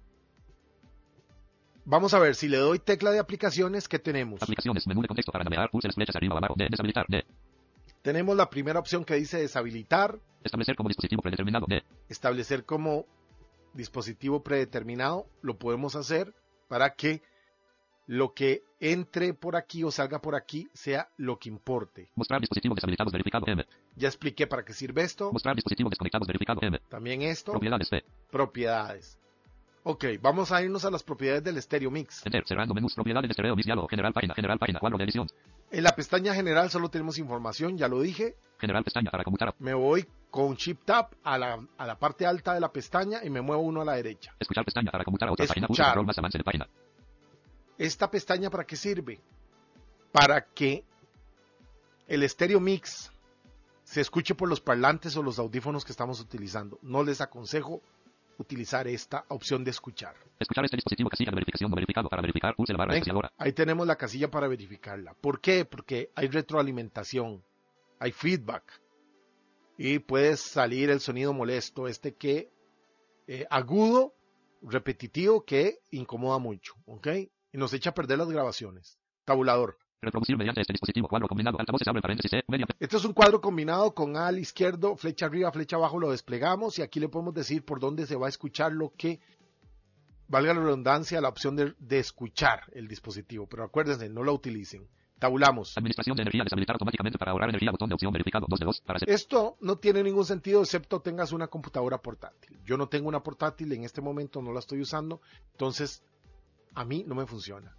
Vamos a ver, si le doy tecla de aplicaciones, ¿qué tenemos?
Aplicaciones. Menú de contexto para navegar. Pulse las flechas arriba o abajo. Deshabilitar.
Tenemos la primera opción que dice deshabilitar,
Establecer como dispositivo predeterminado. D.
establecer como dispositivo predeterminado. Lo podemos hacer para que lo que entre por aquí o salga por aquí sea lo que importe.
Mostrar dispositivos deshabilitados verificado. M.
Ya expliqué para qué sirve esto.
Mostrar dispositivos desconectados verificado. M.
También esto.
Propiedades. P.
Propiedades. Ok, vamos a irnos a las propiedades del estéreo mix.
Enter. Cerrando menús. Propiedades de stereo mix. Diálogo. General página. General página. Cuadro de edición.
En la pestaña general solo tenemos información, ya lo dije.
General pestaña para conmutar
Me voy con Shift Tab a la, a la parte alta de la pestaña y me muevo uno a la derecha.
Escuchar pestaña para conmutar a otra página. Control más avance de página.
¿Esta pestaña para qué sirve? Para que el estéreo mix se escuche por los parlantes o los audífonos que estamos utilizando. No les aconsejo utilizar esta opción de escuchar.
Escuchar este dispositivo casilla de verificación no verificado para verificar. Pulse la barra espaciadora.
ahí tenemos la casilla para verificarla. ¿Por qué? Porque hay retroalimentación, hay feedback y puede salir el sonido molesto, este que eh, agudo, repetitivo, que incomoda mucho, ¿ok? Y nos echa a perder las grabaciones. Tabulador.
Reproducir mediante este dispositivo cuadro combinado. Altavoces abre paréntesis C. Media.
Este es un cuadro combinado con al izquierdo, flecha arriba, flecha abajo, lo desplegamos y aquí le podemos decir por dónde se va a escuchar lo que, valga la redundancia, la opción de, de escuchar el dispositivo. Pero acuérdense, no lo utilicen. Tabulamos.
Administración de energía. Deshabilitar automáticamente para ahorrar energía. Botón de opción verificado. 2 de 2. Para hacer.
Esto no tiene ningún sentido excepto tengas una computadora portátil. Yo no tengo una portátil en este momento, no la estoy usando, entonces a mí no me funciona.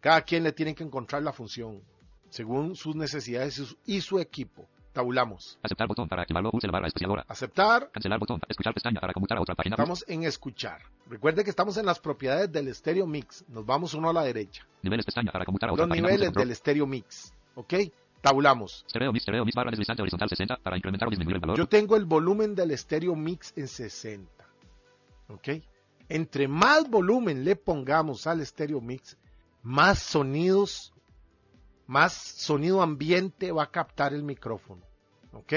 Cada quien le tiene que encontrar la función según sus necesidades y su, equipo. Tabulamos.
Aceptar botón para activarlo. Pulse la barra espaciadora.
Aceptar.
Cancelar botón. Escuchar pestaña para conmutar a otra página.
Estamos en escuchar. Recuerde que estamos en las propiedades del estéreo mix. Nos vamos uno a la derecha.
Niveles pestaña para conmutar a otra
Los
página.
Niveles del estéreo mix. ¿Ok? Tabulamos.
Stereo mix. Stereo mix. Barra deslizante horizontal 60 para incrementar o disminuir el valor.
Yo tengo el volumen del estéreo mix en 60. ¿Ok? Entre más volumen le pongamos al estéreo mix, más sonidos, más sonido ambiente va a captar el micrófono. ¿Ok?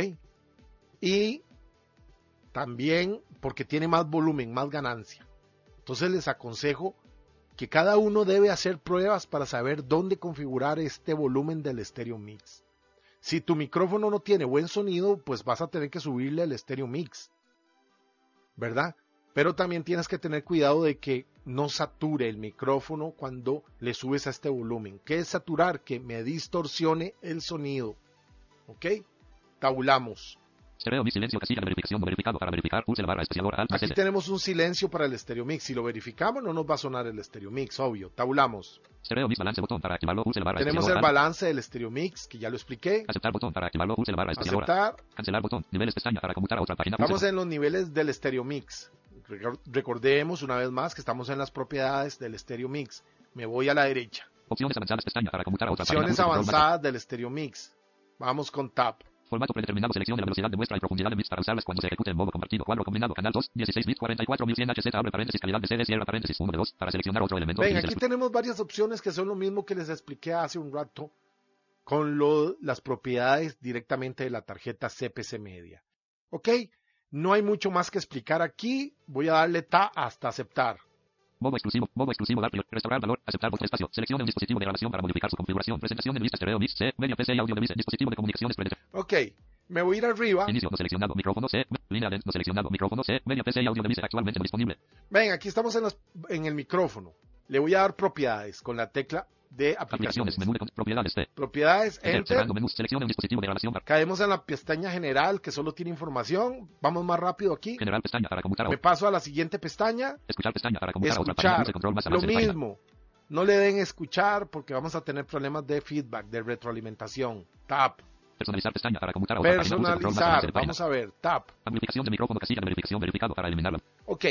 Y también porque tiene más volumen, más ganancia. Entonces les aconsejo que cada uno debe hacer pruebas para saber dónde configurar este volumen del Stereo Mix. Si tu micrófono no tiene buen sonido, pues vas a tener que subirle el Stereo Mix. ¿Verdad? Pero también tienes que tener cuidado de que no sature el micrófono cuando le subes a este volumen. ¿Qué es saturar? Que me distorsione el sonido. ¿Ok? Tabulamos.
Stereo Mix silencio casilla de verificación no verificado para verificar pulse la barra espaciadora alt más
Aquí
S.
tenemos un silencio para el Stereo Mix. Si lo verificamos, no nos va a sonar el Stereo Mix, obvio. Tabulamos.
Stereo Mix balance botón para activarlo pulse la barra
Tenemos el balance del Stereo Mix, que ya lo expliqué.
Aceptar botón para activarlo pulse la barra espaciadora.
Aceptar.
Cancelar botón. Niveles pestaña para conmutar a otra página. pulse
Estamos en los niveles del Stereo Mix. Recor- Recordemos una vez más que estamos en las propiedades del Stereo Mix. Me voy a la derecha.
Opciones avanzadas pestaña para conmutar a otra página.
Opciones avanzadas del Stereo Mix. Vamos con Tab.
Formato predeterminado. Selección de la velocidad de muestra y profundidad de bits para usarlas cuando se ejecute en modo compartido. Cuadro combinado. Canal 2. 16 bits 44100 HZ. Abre paréntesis. Calidad de CD. Cierra paréntesis. 1 de 2. Para seleccionar otro elemento.
Ven, aquí tenemos varias opciones que son lo mismo que les expliqué hace un rato con lo- las propiedades directamente de la tarjeta CPC Media. ¿Ok? No hay mucho más que explicar aquí. Voy a darle TA hasta aceptar.
Modo exclusivo, modo exclusivo, dar prior- restaurar valor, aceptar botón espacio, selección de un dispositivo de grabación para modificar su configuración, presentación de lista stereo mix, C, media PC y audio de mix, dispositivo de comunicaciones
Ok, me voy a ir arriba.
inicio no seleccionado, micrófono C, línea de no seleccionado, micrófono C, media PC y audio de mix actualmente no disponible,
Ven, aquí estamos en, las- en el micrófono. Le voy a dar propiedades con la tecla de
aplicaciones,
aplicaciones.
menú de propiedades Enter, cerrando un dispositivo de grabación para
Caemos en la pestaña general que solo tiene información. Vamos más rápido aquí.
general pestaña para conmutar
Me
otra,
paso a la siguiente pestaña.
escuchar pestaña para conmutar otra página,
Escuchar.
pulse control más
Lo
de página,
mismo. No le den escuchar porque vamos a tener problemas de feedback, de retroalimentación. Tap.
personalizar pestaña para conmutar otra
Personalizar.
página,
Vamos a ver. Tap.
amplificación de micrófono casilla de verificación verificado para eliminarla,
Ok.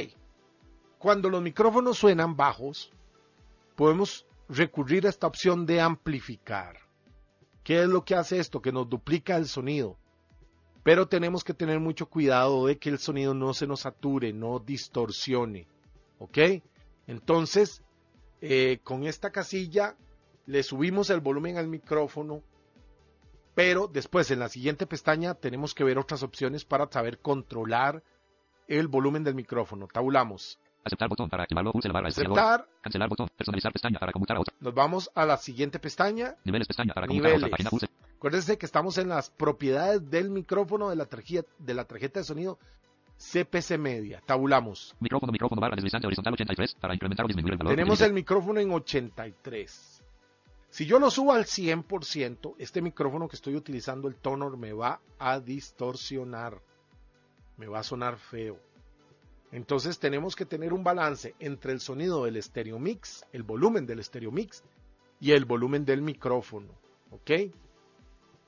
Cuando los micrófonos suenan bajos, podemos recurrir a esta opción de amplificar. ¿Qué es lo que hace esto? Que nos duplica el sonido. Pero tenemos que tener mucho cuidado de que el sonido no se nos sature, no distorsione. ¿Ok? Entonces, eh, con esta casilla le subimos el volumen al micrófono, pero después en la siguiente pestaña tenemos que ver otras opciones para saber controlar el volumen del micrófono. Tabulamos.
Aceptar botón para activarlo, pulse la barra
Aceptar.
cancelar botón, personalizar pestaña para conmutar a otra,
Nos vamos a la siguiente pestaña.
niveles pestaña para conmutar a otra página, pulse
Acuérdense que estamos en las propiedades del micrófono de la tarjeta, de la tarjeta de sonido CPC Media. Tabulamos.
Micrófono, micrófono, barra deslizante horizontal 83 para incrementar o disminuir el valor.
Tenemos el micrófono en 83. Si yo lo subo al 100%, este micrófono que estoy utilizando, el tonor, me va a distorsionar. Me va a sonar feo. Entonces tenemos que tener un balance entre el sonido del stereo mix, el volumen del stereo mix y el volumen del micrófono. ¿Ok?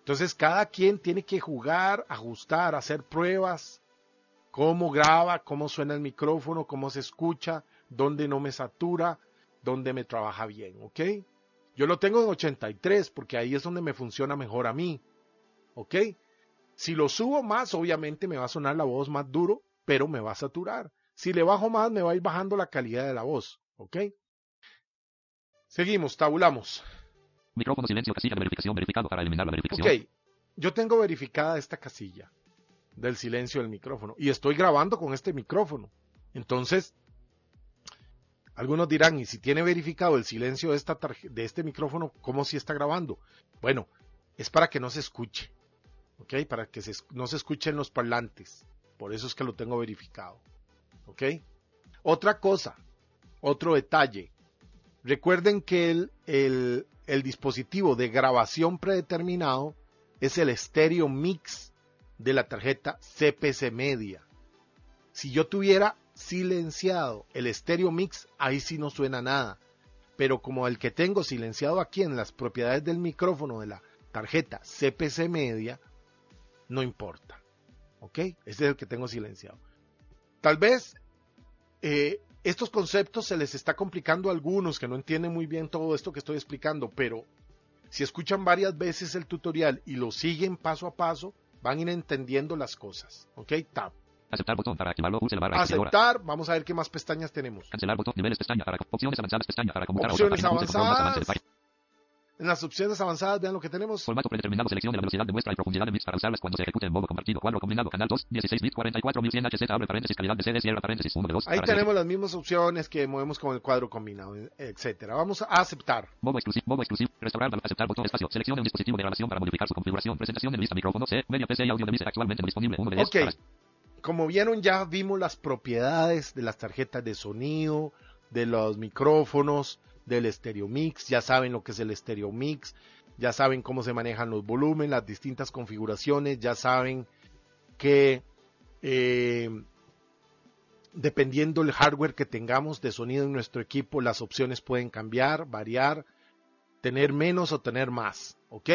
Entonces cada quien tiene que jugar, ajustar, hacer pruebas, cómo graba, cómo suena el micrófono, cómo se escucha, dónde no me satura, dónde me trabaja bien, ¿ok? Yo lo tengo en 83 porque ahí es donde me funciona mejor a mí, ¿ok? Si lo subo más, obviamente me va a sonar la voz más duro, pero me va a saturar. Si le bajo más, me va a ir bajando la calidad de la voz, ¿ok? Seguimos, tabulamos.
Micrófono silencio casilla de verificación verificado para eliminar la verificación.
Ok, yo tengo verificada esta casilla del silencio del micrófono y estoy grabando con este micrófono. Entonces, algunos dirán, ¿y si tiene verificado el silencio de, esta de este micrófono, cómo si está grabando? Bueno, es para que no se escuche, ¿ok? Para que se no se escuchen los parlantes. Por eso es que lo tengo verificado, ¿ok? Otra cosa, otro detalle. Recuerden que el, el, el dispositivo de grabación predeterminado es el Stereo Mix de la tarjeta CPC Media. Si yo tuviera silenciado el Stereo Mix, ahí sí no suena nada. Pero como el que tengo silenciado aquí en las propiedades del micrófono de la tarjeta CPC Media, no importa. ¿Ok? Ese es el que tengo silenciado. Tal vez eh, estos conceptos se les está complicando a algunos que no entienden muy bien todo esto que estoy explicando, pero si escuchan varias veces el tutorial y lo siguen paso a paso, van a ir entendiendo las cosas. ¿Ok? Tab.
Aceptar botón para activarlo, pulse la barra.
Aceptar. Vamos a ver qué más pestañas tenemos.
Cancelar botón, niveles pestaña para opciones avanzadas pestaña para otra
Opciones avanzadas. En las opciones avanzadas, vean lo que tenemos.
Formato predeterminado. Seleccione la velocidad de muestra y profundidad de bits para usarlas cuando se ejecute en modo compartido. Cuadro combinado. Canal 2. 16 bits. 44100 HZ. Abre paréntesis. Calidad de CD. Cierra paréntesis. 1 de 2.
Ahí
para
tenemos las mismas opciones que movemos con el cuadro combinado, etcétera. Vamos a aceptar.
Modo exclusivo. Modo exclusivo. Restaurar. Aceptar. Botón espacio. Seleccione un dispositivo de grabación para modificar su configuración. Presentación en lista. Micrófono C. Media PC y audio de actualmente no disponible. 1 de 10.
Ok. Como vieron, ya vimos las propiedades de las tarjetas de sonido, de los micrófonos, del stereo mix. Ya saben lo que es el stereo mix. Ya saben cómo se manejan los volúmenes, las distintas configuraciones. Ya saben que eh, dependiendo del hardware que tengamos de sonido en nuestro equipo, las opciones pueden cambiar, variar, tener menos o tener más. ¿Ok?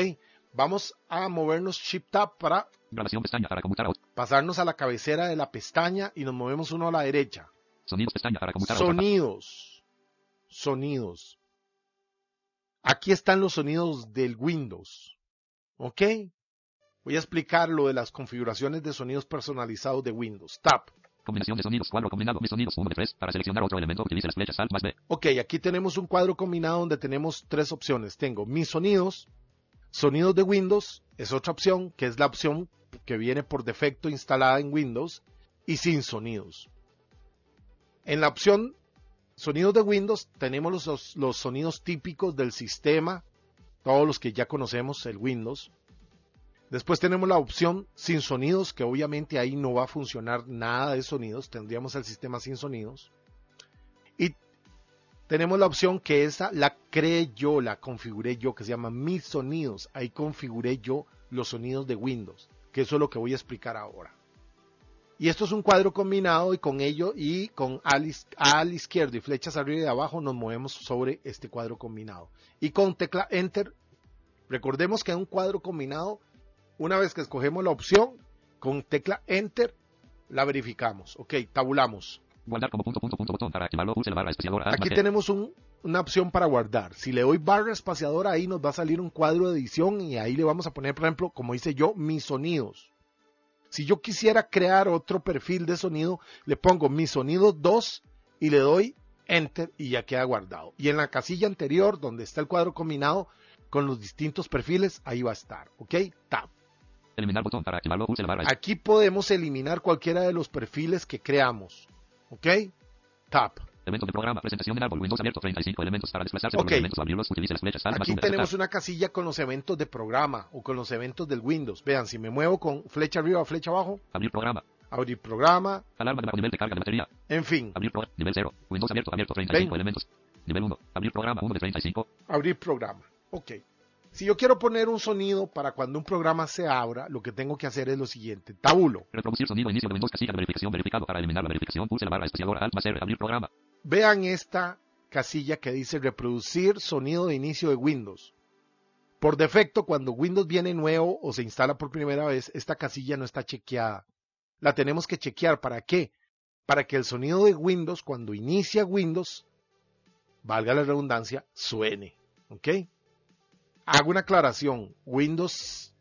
Vamos a movernos Shift Tab para
Grabación pestaña para conmutar a otro.
pasarnos a la cabecera de la pestaña y nos movemos uno a la derecha.
Sonidos pestaña para conmutar a.
Sonidos. Sonidos. Aquí están los sonidos del Windows. ¿Ok? Voy a explicar lo de las configuraciones de sonidos personalizados de Windows. Tab.
Combinación de sonidos. Cuadro combinado. Mis sonidos. 1 de 3. Para seleccionar otro elemento, utilice las flechas Alt más B.
Ok, aquí tenemos un cuadro combinado donde tenemos tres opciones. Tengo mis sonidos, sonidos de Windows, es otra opción, que es la opción que viene por defecto instalada en Windows, y sin sonidos. En la opción sonidos de Windows tenemos los, los, sonidos típicos del sistema, todos los que ya conocemos, el Windows. Después tenemos la opción sin sonidos, que obviamente ahí no va a funcionar nada de sonidos, tendríamos el sistema sin sonidos. Y tenemos la opción que esa la creé yo, la configuré yo, que se llama mis sonidos. Ahí configuré yo los sonidos de Windows, que eso es lo que voy a explicar ahora. Y esto es un cuadro combinado y con ello y con al, al izquierdo y flechas arriba y abajo nos movemos sobre este cuadro combinado. Y con tecla Enter, recordemos que en un cuadro combinado, una vez que escogemos la opción, con tecla Enter la verificamos. Ok, tabulamos.
Guardar como punto, punto, punto, botón para activarlo. Pulse la barra espaciadora
Aquí
T.
tenemos un- una opción para guardar. Si le doy barra espaciadora, ahí nos va a salir un cuadro de edición y ahí le vamos a poner, por ejemplo, como hice yo, mis sonidos. Si yo quisiera crear otro perfil de sonido, le pongo mis sonidos 2 y le doy enter y ya queda guardado. Y en la casilla anterior, donde está el cuadro combinado con los distintos perfiles, ahí va a estar. ¿Ok? Tab.
Eliminar botón para activarlo. Pulse la barra
Aquí podemos eliminar cualquiera de los perfiles que creamos. ¿Ok? Tab.
Elementos de programa. Presentación en árbol. Windows abierto. 35 elementos para desplazarse por
Ok.
los elementos. Abrirlos. Utilice las flechas
Aquí tenemos una casilla con los eventos de programa o con los eventos del Windows. Vean, si me muevo con flecha arriba o flecha abajo,
Abrir programa.
abrir programa,
Alarma de nivel de carga de batería.
en fin,
Abrir programa. Nivel 0. Windows abierto. Abierto. 35
Ven.
elementos. Nivel 1. Abrir programa. 1 de 35.
abrir programa. Ok. Si yo quiero poner un sonido para cuando un programa se abra, lo que tengo que hacer es lo siguiente. Tabulo.
Reproducir sonido. Inicio de Windows. Casilla de verificación. Verificado. Para eliminar la verificación. Pulse la barra espaciadora Alt más R. Abrir programa.
Vean esta casilla que dice reproducir sonido de inicio de Windows. Por defecto, cuando Windows viene nuevo o se instala por primera vez, esta casilla no está chequeada. La tenemos que chequear. ¿Para qué? Para que el sonido de Windows, cuando inicia Windows, valga la redundancia, suene. ¿Ok? Hago una aclaración. Windows,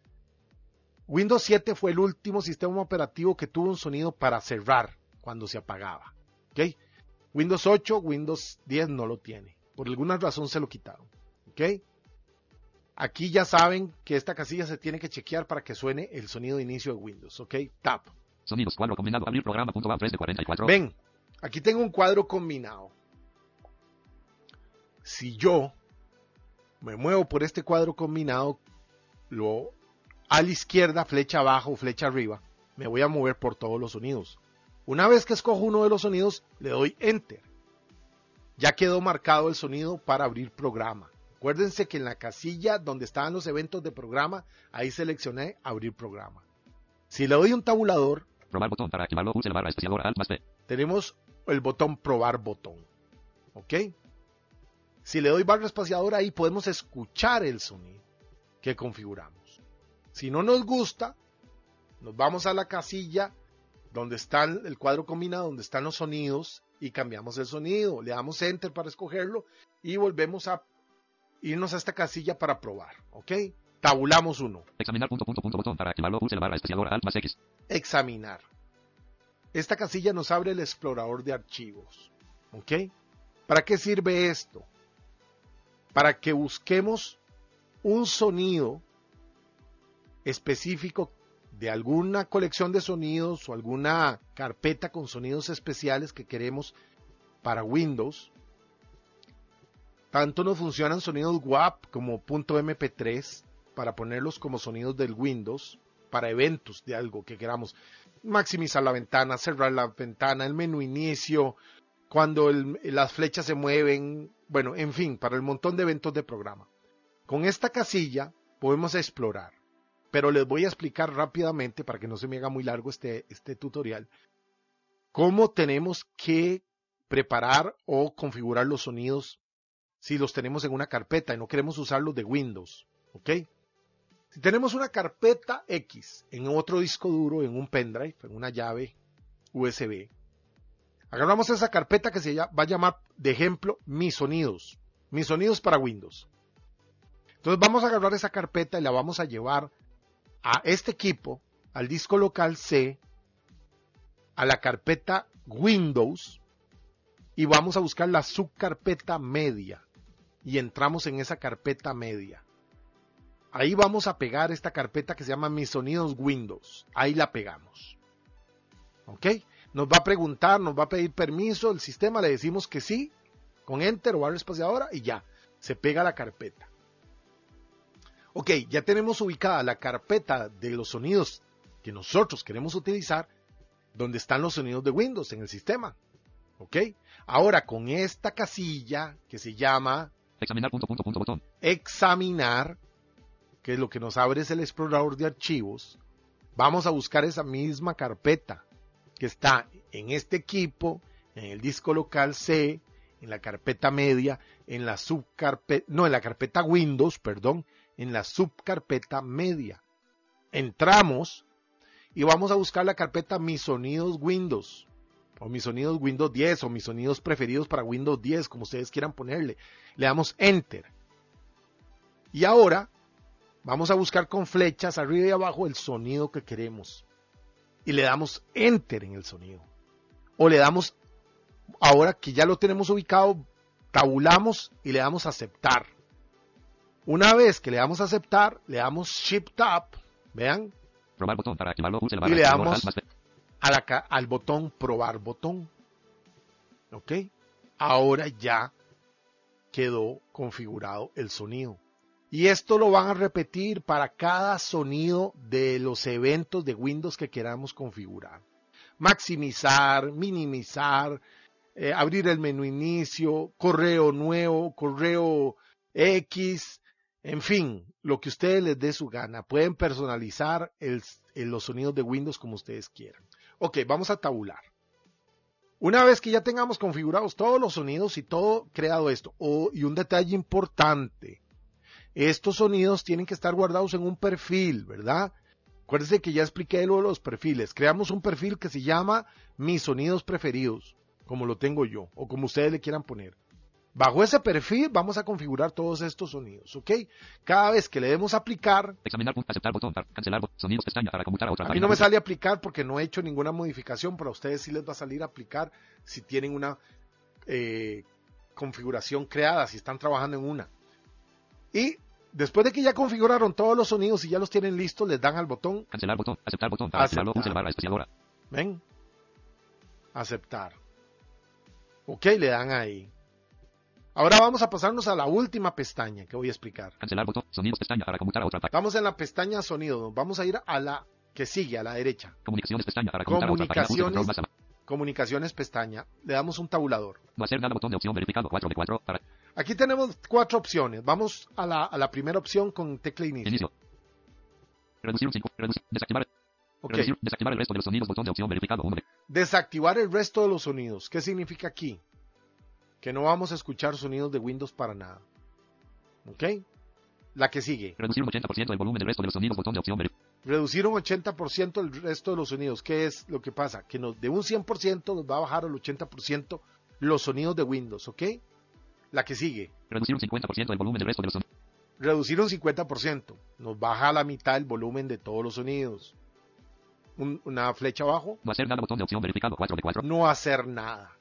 Windows 7 fue el último sistema operativo que tuvo un sonido para cerrar cuando se apagaba. ¿Ok? Windows 8, Windows 10 no lo tiene. Por alguna razón se lo quitaron. ¿Ok? Aquí ya saben que esta casilla se tiene que chequear para que suene el sonido de inicio de Windows. ¿Ok? Tab.
Sonidos. Cuadro combinado. Abrir programa. Punto A. 3 de 44.
Ven, aquí tengo un cuadro combinado. Si yo me muevo por este cuadro combinado, lo a la izquierda, flecha abajo, flecha arriba, me voy a mover por todos los sonidos. Una vez que escojo uno de los sonidos, le doy enter. Ya quedó marcado el sonido para abrir programa. Acuérdense que en la casilla donde estaban los eventos de programa, ahí seleccioné abrir programa. Si le doy un tabulador,
Probar botón para activarlo. Pulse la barra espaciadora Alt más P.
tenemos el botón probar botón. ¿Ok? Si le doy barra espaciadora ahí podemos escuchar el sonido que configuramos. Si no nos gusta, nos vamos a la casilla donde está el cuadro combinado, donde están los sonidos y cambiamos el sonido. Le damos enter para escogerlo y volvemos a irnos a esta casilla para probar. ¿Ok? Tabulamos uno.
Examinar punto punto punto botón para activarlo. Pulse la barra Alt más X.
examinar. Esta casilla nos abre el explorador de archivos. ¿Ok? ¿Para qué sirve esto? Para que busquemos un sonido específico de alguna colección de sonidos o alguna carpeta con sonidos especiales que queremos para Windows. Tanto nos funcionan sonidos WAP como .mp3 para ponerlos como sonidos del Windows para eventos de algo que queramos. Maximizar la ventana, cerrar la ventana, el menú inicio, cuando las flechas se mueven, bueno, en fin, para el montón de eventos de programa. Con esta casilla podemos explorar, pero les voy a explicar rápidamente para que no se me haga muy largo este, este tutorial, cómo tenemos que preparar o configurar los sonidos si los tenemos en una carpeta y no queremos usarlos de Windows. ¿Ok? Si tenemos una carpeta X en otro disco duro, en un pendrive, en una llave USB, agarramos esa carpeta que se va a llamar, de ejemplo, mis sonidos. Mis sonidos para Windows. Entonces vamos a agarrar esa carpeta y la vamos a llevar a este equipo, al disco local C, a la carpeta Windows y vamos a buscar la subcarpeta media y entramos en esa carpeta media. Ahí vamos a pegar esta carpeta que se llama Mis Sonidos Windows. Ahí la pegamos. ¿Ok? Nos va a preguntar, nos va a pedir permiso, el sistema le decimos que sí, con Enter o barra espaciadora y ya, se pega la carpeta. Ok, ya tenemos ubicada la carpeta de los sonidos que nosotros queremos utilizar, donde están los sonidos de Windows en el sistema. ¿Ok? Ahora con esta casilla que se llama
Examinar
Examinar, que es lo que nos abre es el explorador de archivos, vamos a buscar esa misma carpeta que está en este equipo, en el disco local C, en la carpeta media, en la subcarpeta, no, en la carpeta Windows, perdón, en la subcarpeta media. Entramos y vamos a buscar la carpeta Mis sonidos Windows, o mis sonidos Windows 10, o mis sonidos preferidos para Windows 10, como ustedes quieran ponerle. Le damos Enter. Y ahora Vamos a buscar con flechas arriba y abajo el sonido que queremos. Y le damos enter en el sonido. O le damos, ahora que ya lo tenemos ubicado, tabulamos y le damos aceptar. Una vez que le damos aceptar, le damos shift up, vean.
Probar botón para activarlo,
y le damos a la, al botón probar botón. ¿Ok? Ahora ya quedó configurado el sonido. Y esto lo van a repetir para cada sonido de los eventos de Windows que queramos configurar. Maximizar, minimizar, eh, abrir el menú inicio, correo nuevo, correo X, en fin, lo que ustedes les dé su gana. Pueden personalizar los sonidos de Windows como ustedes quieran. Ok, vamos a tabular. Una vez que ya tengamos configurados todos los sonidos y todo creado esto, y un detalle importante, estos sonidos tienen que estar guardados en un perfil, ¿verdad? Acuérdense que ya expliqué lo de los perfiles. Creamos un perfil que se llama mis sonidos preferidos, como lo tengo yo, o como ustedes le quieran poner. Bajo ese perfil vamos a configurar todos estos sonidos, ¿ok? Cada vez que le demos aplicar...
Examinar, aceptar botón, cancelar, sonidos pestaña para a otra.
A mí no me sale aplicar porque no he hecho ninguna modificación, pero a ustedes sí les va a salir aplicar si tienen una eh, configuración creada, si están trabajando en una. Y después de que ya configuraron todos los sonidos y ya los tienen listos, les dan al botón.
Cancelar botón, aceptar botón, para aceptar. activarlo, la barra espaciadora.
Ven. Aceptar. Ok, le dan ahí. Ahora vamos a pasarnos a la última pestaña que voy a explicar.
Cancelar botón, sonidos pestaña para conmutar a otra página.
Vamos en la pestaña sonido. Vamos a ir a la que sigue, a la derecha.
Comunicaciones pestaña para conmutar a otra
página. Comunicaciones pestaña. Le damos un tabulador.
No hacer nada botón de opción verificado 4 de 4 para
Aquí tenemos cuatro opciones. Vamos a la, a la primera opción con tecla inicio.
Inicio. Reducir un 5. desactivar.
Okay.
Reducir, desactivar el resto de los sonidos. Botón de opción verificado 1
Desactivar el resto de los sonidos. ¿Qué significa aquí? Que no vamos a escuchar sonidos de Windows para nada. ¿Ok? La que sigue.
Reducir un 80% el volumen del resto de los sonidos. Botón de opción.
Reducir un 80% el resto de los sonidos. ¿Qué es lo que pasa? Que nos, de un 100% nos va a bajar al 80% los sonidos de Windows. ¿Ok? La que sigue.
Reducir un 50% el volumen del resto de los sonidos.
Reducir un 50%. Nos baja a la mitad el volumen de todos los sonidos. una flecha abajo.
No hacer nada, botón de opción verificado 4 de 4.
No hacer nada.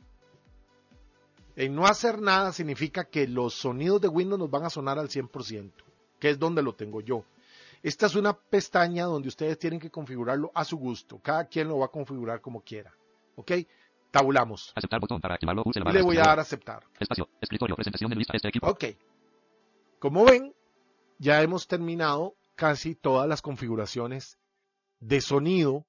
En no hacer nada significa que los sonidos de Windows nos van a sonar al 100%. que es donde lo tengo yo. Esta es una pestaña donde ustedes tienen que configurarlo a su gusto. Cada quien lo va a configurar como quiera. ¿Ok? Tabulamos.
Aceptar botón para activarlo. Pulse la barra
le voy a dar a aceptar.
Espacio. Escritorio. Presentación de lista. Este equipo.
Ok. Como ven, ya hemos terminado casi todas las configuraciones de sonido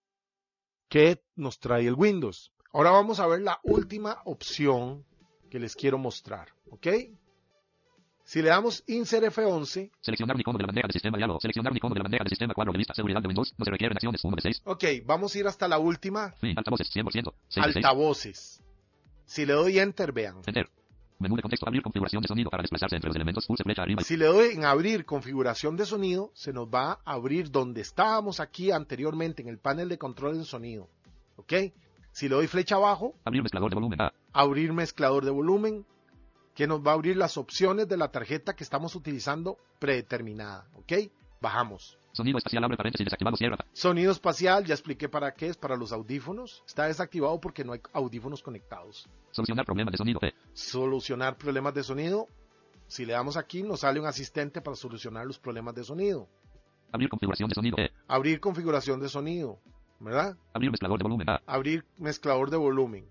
que nos trae el Windows. Ahora vamos a ver la última opción que les quiero mostrar. ¿Ok? Si le damos Insert F11,
Seleccionar un icono de la bandeja de sistema diálogo. Seleccionar un icono de la bandeja de sistema cuadro de lista. Seguridad de Windows. No se requieren acciones. 1 de 6.
ok, vamos a ir hasta la última,
Fin. Altavoces. 100%. 6 de 6.
altavoces. Si le doy Enter, vean.
Enter. Menú de contexto. Abrir configuración de sonido para desplazarse entre los elementos. Pulse flecha arriba.
Si le doy en abrir configuración de sonido, se nos va a abrir donde estábamos aquí anteriormente en el panel de control de sonido. ¿Ok? Si le doy flecha abajo,
Abrir mezclador de volumen. A.
abrir mezclador de volumen, que nos va a abrir las opciones de la tarjeta que estamos utilizando predeterminada. ¿Ok? Bajamos.
Sonido espacial. Abre paréntesis. Desactivado. Cierra.
Sonido espacial, ya expliqué para qué es, para los audífonos. Está desactivado porque no hay audífonos conectados.
Solucionar problemas de sonido. P.
Solucionar problemas de sonido. Si le damos aquí, nos sale un asistente para solucionar los problemas de sonido.
Abrir configuración de sonido.
Abrir configuración de sonido, ¿verdad?
Abrir mezclador de volumen. A.
Abrir mezclador de volumen.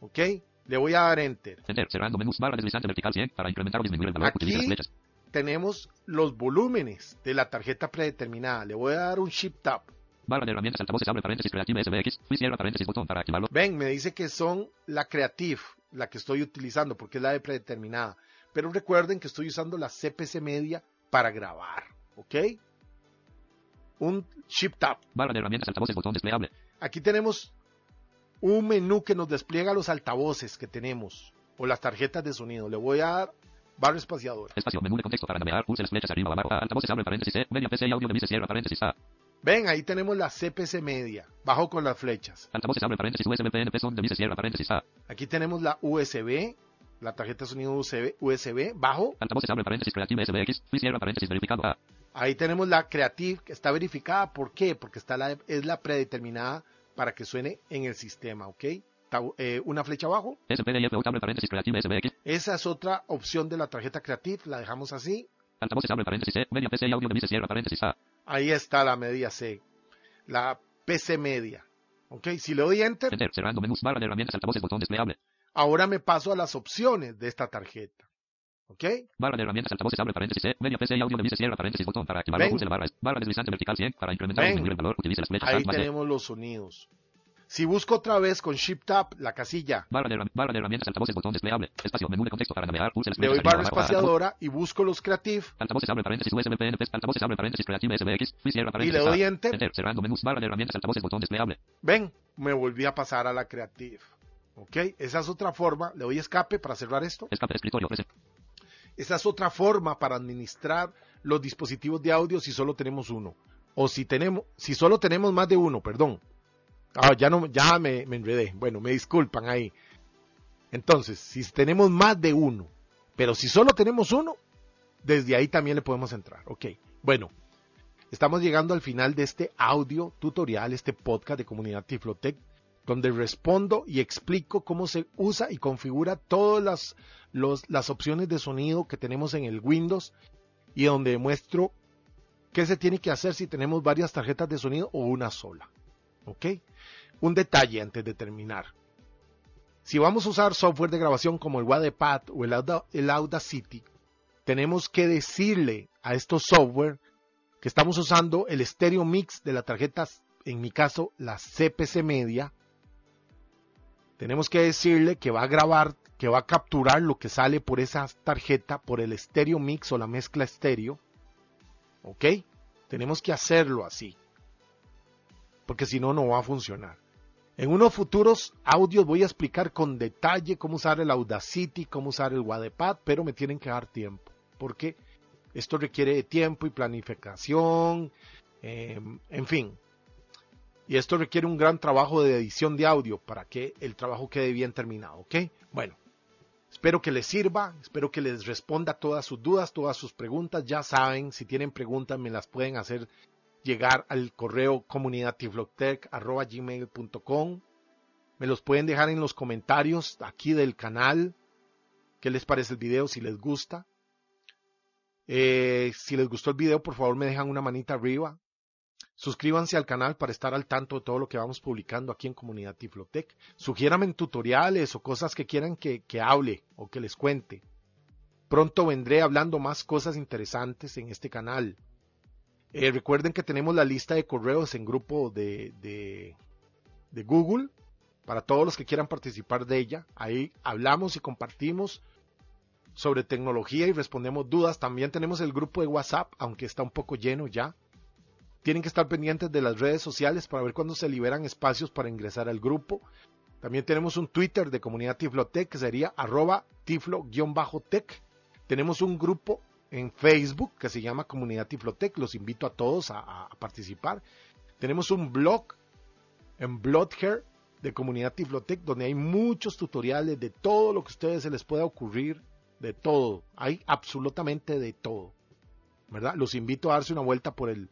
¿Ok? Le voy a dar Enter.
Enter. Cerrando menús. Barra deslizante vertical 100. Para incrementar o disminuir el valor.
Aquí-
las flechas.
Tenemos los volúmenes de la tarjeta predeterminada. Le voy a dar un Shift Tab.
Barra de herramientas. Altavoces. Abre paréntesis. Creative SBX. Cierra paréntesis. Botón para activarlo.
Ven, me dice que son la Creative, la que estoy utilizando, porque es la de predeterminada. Pero recuerden que estoy usando la CPC Media para grabar. ¿Ok? Un Shift Tab.
Barra de herramientas. Altavoces. Botón desplegable.
Aquí tenemos un menú que nos despliega los altavoces que tenemos o las tarjetas de sonido. Le voy a dar barra espaciadora.
Espacio. Menú de contexto para navegar. Pulse las flechas arriba o abajo. A. Altavoces. Abre paréntesis. E. Media PC y audio de Vice. Cierra paréntesis. A.
Ven, ahí tenemos la CPC media, bajo con las flechas.
Altavoces. Abre paréntesis. USB. PNP. Son de Vice. Cierra paréntesis. A.
Aquí tenemos la USB, la tarjeta de sonido USB, USB, bajo.
Altavoces. Abre paréntesis. Creative SBX. Cierra paréntesis. Verificado. A.
Ahí tenemos la Creative, que está verificada. ¿Por qué? Porque está la, es la predeterminada para que suene en el sistema, ¿ok? Eh, una flecha abajo.
SPDIF. Abre paréntesis. Creative SBX.
Esa es otra opción de la tarjeta Creative, la dejamos así.
Altavoces. Abre paréntesis. Media PC y audio de Vice. Cierra paréntesis. A.
Ahí está la media C, la PC media. ¿Ok? Si le doy Enter,
Enter. Cerrando menús. Barra de herramientas. Altavoces. Botón desplegable.
ahora me paso a las opciones de esta tarjeta. ¿Ok?
Barra de herramientas. Altavoces. Abre paréntesis. E. Media PC y audio de Vice. Cierra paréntesis. Botón para. Pulse la barra. Barra deslizante vertical 100. Para incrementar o disminuir el valor. Utilice las flechas.
Ahí tenemos los sonidos. Si busco otra vez con Shift Tab la casilla,
Barra de, barra de herramientas. Altavoces. Botón desplegable. Espacio. Menú de contexto para navegar. Pulse las
le doy
flechas
barra espaciadora y busco los Creative
Altavoces abre paréntesis USB PNP, altavoces abre paréntesis Creative SBX, cierra
y
paréntesis.
le doy. Enter.
Enter, cerrando menús, barra de herramientas, altavoces, botón desplegable.
Ven, me volví a pasar a la Creative. ¿Ok? Esa es otra forma. Le doy escape para cerrar esto.
Escape de escritorio, prese-
Esa es otra forma para administrar los dispositivos de audio si solo tenemos uno. O si tenemos, si solo tenemos más de uno, perdón. Ah, ya no, ya me, enredé. Bueno, me disculpan ahí. Entonces, si tenemos más de uno, pero si solo tenemos uno, desde ahí también le podemos entrar. Ok. Bueno, estamos llegando al final de este audio tutorial, este podcast de comunidad Tiflotec, donde respondo y explico cómo se usa y configura todas las, las opciones de sonido que tenemos en el Windows y donde muestro qué se tiene que hacer si tenemos varias tarjetas de sonido o una sola. ¿Ok? Un detalle antes de terminar. Si vamos a usar software de grabación como el Wattpad o el, Auda- el Audacity, tenemos que decirle a estos software que estamos usando el stereo mix de la tarjeta, en mi caso la CPC Media. Tenemos que decirle que va a grabar, que va a capturar lo que sale por esa tarjeta, por el stereo mix o la mezcla estéreo. ¿Ok? Tenemos que hacerlo así. Porque si no, no va a funcionar. En unos futuros audios voy a explicar con detalle cómo usar el Audacity, cómo usar el Wattpad, pero me tienen que dar tiempo. Porque esto requiere de tiempo y planificación, eh, en fin. Y esto requiere un gran trabajo de edición de audio para que el trabajo quede bien terminado, ¿ok? Bueno, espero que les sirva, espero que les responda todas sus dudas, todas sus preguntas. Ya saben, si tienen preguntas me las pueden hacer llegar al correo comunidadtiflotech.gmail.com Me los pueden dejar en los comentarios aquí del canal. ¿Qué les parece el video si les gusta? Eh, si les gustó el video, por favor me dejan una manita arriba. Suscríbanse al canal para estar al tanto de todo lo que vamos publicando aquí en Comunidad Tiflotec. Sugiéranme tutoriales o cosas que quieran que, que hable o que les cuente. Pronto vendré hablando más cosas interesantes en este canal. Eh, recuerden que tenemos la lista de correos en grupo de, de Google para todos los que quieran participar de ella. Ahí hablamos y compartimos sobre tecnología y respondemos dudas. También tenemos el grupo de WhatsApp, aunque está un poco lleno ya. Tienen que estar pendientes de las redes sociales para ver cuándo se liberan espacios para ingresar al grupo. También tenemos un Twitter de comunidad Tiflotech que sería arroba tiflo-tech. Tenemos un grupo en Facebook que se llama Comunidad Tiflotech. Los invito a todos a, participar. Tenemos un blog en Bloodhair de Comunidad Tiflotech donde hay muchos tutoriales de todo lo que a ustedes se les pueda ocurrir de todo, hay absolutamente de todo. ¿Verdad? Los invito a darse una vuelta por el,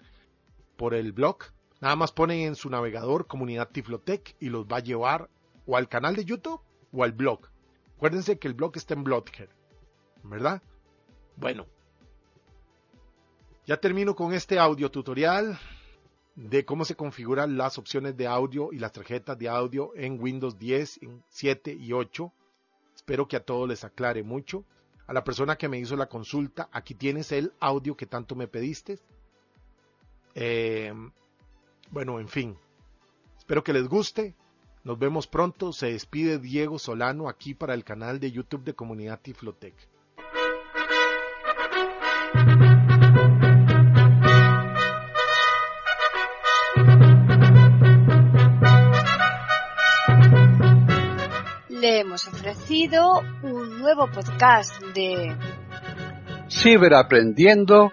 por el blog. Nada más ponen en su navegador comunidad Tiflotec y los va a llevar o al canal de YouTube o al blog. Acuérdense que el blog está en Bloodhead. ¿Verdad? Bueno. Ya termino con este audio tutorial de cómo se configuran las opciones de audio y las tarjetas de audio en Windows 10, en 7 y 8. Espero que a todos les aclare mucho a la persona que me hizo la consulta, aquí tienes el audio que tanto me pediste. Eh, bueno, en fin, espero que les guste. Nos vemos pronto. Se despide Diego Solano aquí para el canal de YouTube de Comunidad Tiflotec.
Le hemos ofrecido un nuevo podcast de
Ciberaprendiendo,